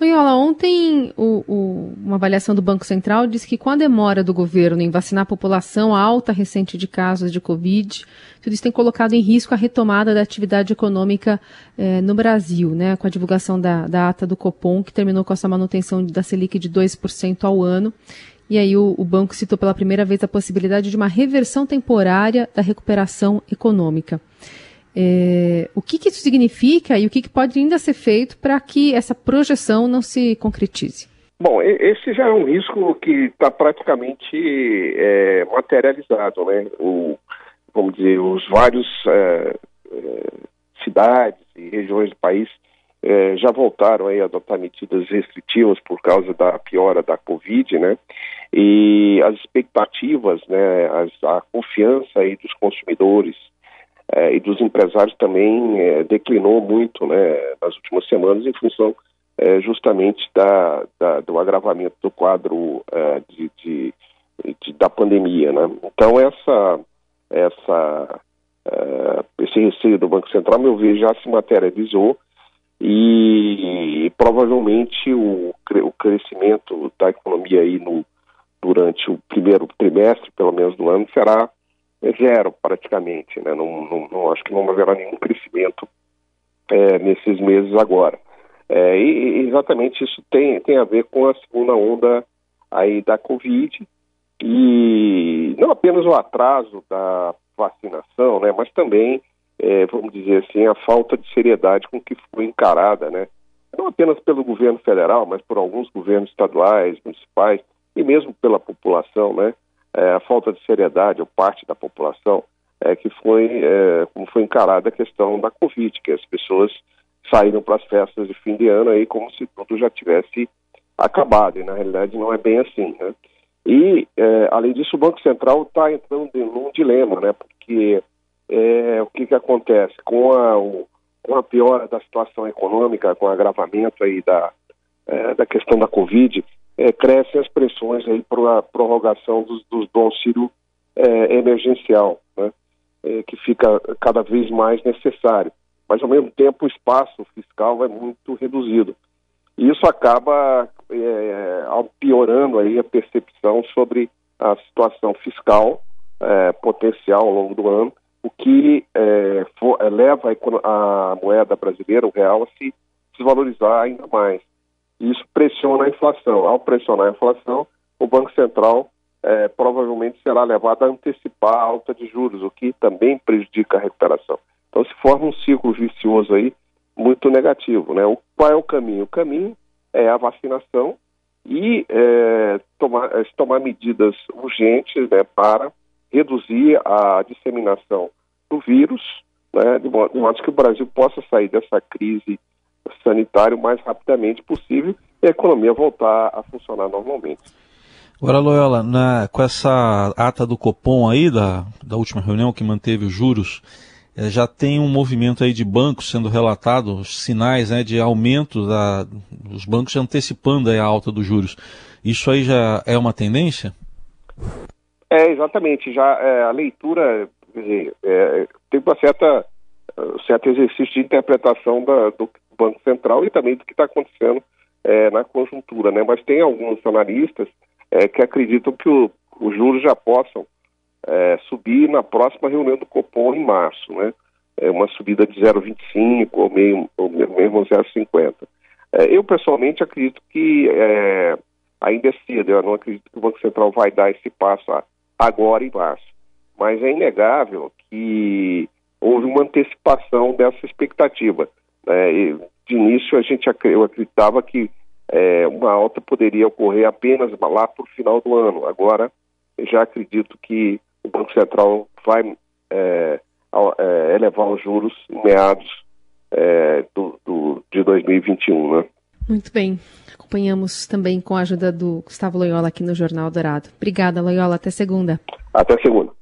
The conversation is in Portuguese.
Loyola, ontem o, o, uma avaliação do Banco Central diz que com a demora do governo em vacinar a população, a alta recente de casos de Covid, tudo isso tem colocado em risco a retomada da atividade econômica eh, no Brasil, né, com a divulgação da, da, ata do Copom, que terminou com essa manutenção da Selic de 2% ao ano. E aí o, o banco citou pela primeira vez a possibilidade de uma reversão temporária da recuperação econômica. É, o que, que, isso significa e o que, que pode ainda ser feito para que essa projeção não se concretize? Bom, esse já é um risco que está praticamente é, materializado, né? O, vamos dizer, os vários é, é cidades e regiões do país é, já voltaram aí a adotar medidas restritivas por causa da piora da Covid, né? E as expectativas, né, as, a confiança aí dos consumidores e dos empresários também é, declinou muito né, nas últimas semanas em função é, justamente da, da, do agravamento do quadro é, de, de, de, da pandemia. Né? Então, essa, essa, é, esse receio do Banco Central, meu ver, já se materializou e, e provavelmente o, o crescimento da economia aí no, durante o primeiro trimestre, pelo menos do ano, será é zero praticamente, né? Não, não, não, acho que não haverá nenhum crescimento é, nesses meses agora. É, e exatamente isso tem, tem a ver com a segunda onda aí da Covid e não apenas o atraso da vacinação, né? Mas também, é, vamos dizer assim, a falta de seriedade com que foi encarada, né? Não apenas pelo governo federal, mas por alguns governos estaduais, municipais e mesmo pela população, né? É, a falta de seriedade ou parte da população é, que foi é, como foi encarada a questão da Covid, que as pessoas saíram para as festas de fim de ano aí como se tudo já tivesse acabado, e na realidade não é bem assim, né? E, é, além disso, o Banco Central está entrando num dilema, né? Porque é, o que, que acontece? Com a, o, com a piora da situação econômica, com o agravamento aí da, é, da questão da Covid, é, crescem as pressões aí para a prorrogação dos, dos, do auxílio é, emergencial, né, é, que fica cada vez mais necessário. Mas, ao mesmo tempo, o espaço fiscal é muito reduzido. E isso acaba é, piorando aí a percepção sobre a situação fiscal é, potencial ao longo do ano, o que é, for, leva a, a moeda brasileira, o real, a se desvalorizar ainda mais. Isso pressiona a inflação. Ao pressionar a inflação, o Banco Central é, provavelmente será levado a antecipar a alta de juros, o que também prejudica a recuperação. Então se forma um ciclo vicioso aí muito negativo. Né? O, qual é o caminho? O caminho é a vacinação e é, tomar, é, tomar medidas urgentes né, para reduzir a disseminação do vírus, né, de modo que o Brasil possa sair dessa crise sanitário o mais rapidamente possível e a economia voltar a funcionar normalmente. Agora, Loyola, na, com essa ata do Copom aí, da, da última reunião que manteve os juros, é, já tem um movimento aí de bancos sendo relatado, sinais né, de aumento da, dos bancos antecipando a alta dos juros. Isso aí já é uma tendência? É, exatamente. Já é, a leitura, dizer, é, tem uma certa certo exercício de interpretação da, do, Banco Central e também do que está acontecendo é, na conjuntura, né? Mas tem alguns analistas é, que acreditam que os juros já possam é, subir na próxima reunião do Copom em março, né? É uma subida de 0,25 ou, meio, ou mesmo 0,50. É, eu pessoalmente acredito que é, ainda é cedo, eu não acredito que o Banco Central vai dar esse passo agora em março. Mas é inegável que houve uma antecipação dessa expectativa. É, de início, a gente eu acreditava que é, uma alta poderia ocorrer apenas lá para o final do ano. Agora, já acredito que o Banco Central vai é, é, elevar os juros em meados é, do, do, de 2021. Né? Muito bem. Acompanhamos também com a ajuda do Gustavo Loyola aqui no Jornal Dourado. Obrigada, Loyola. Até segunda. Até segunda.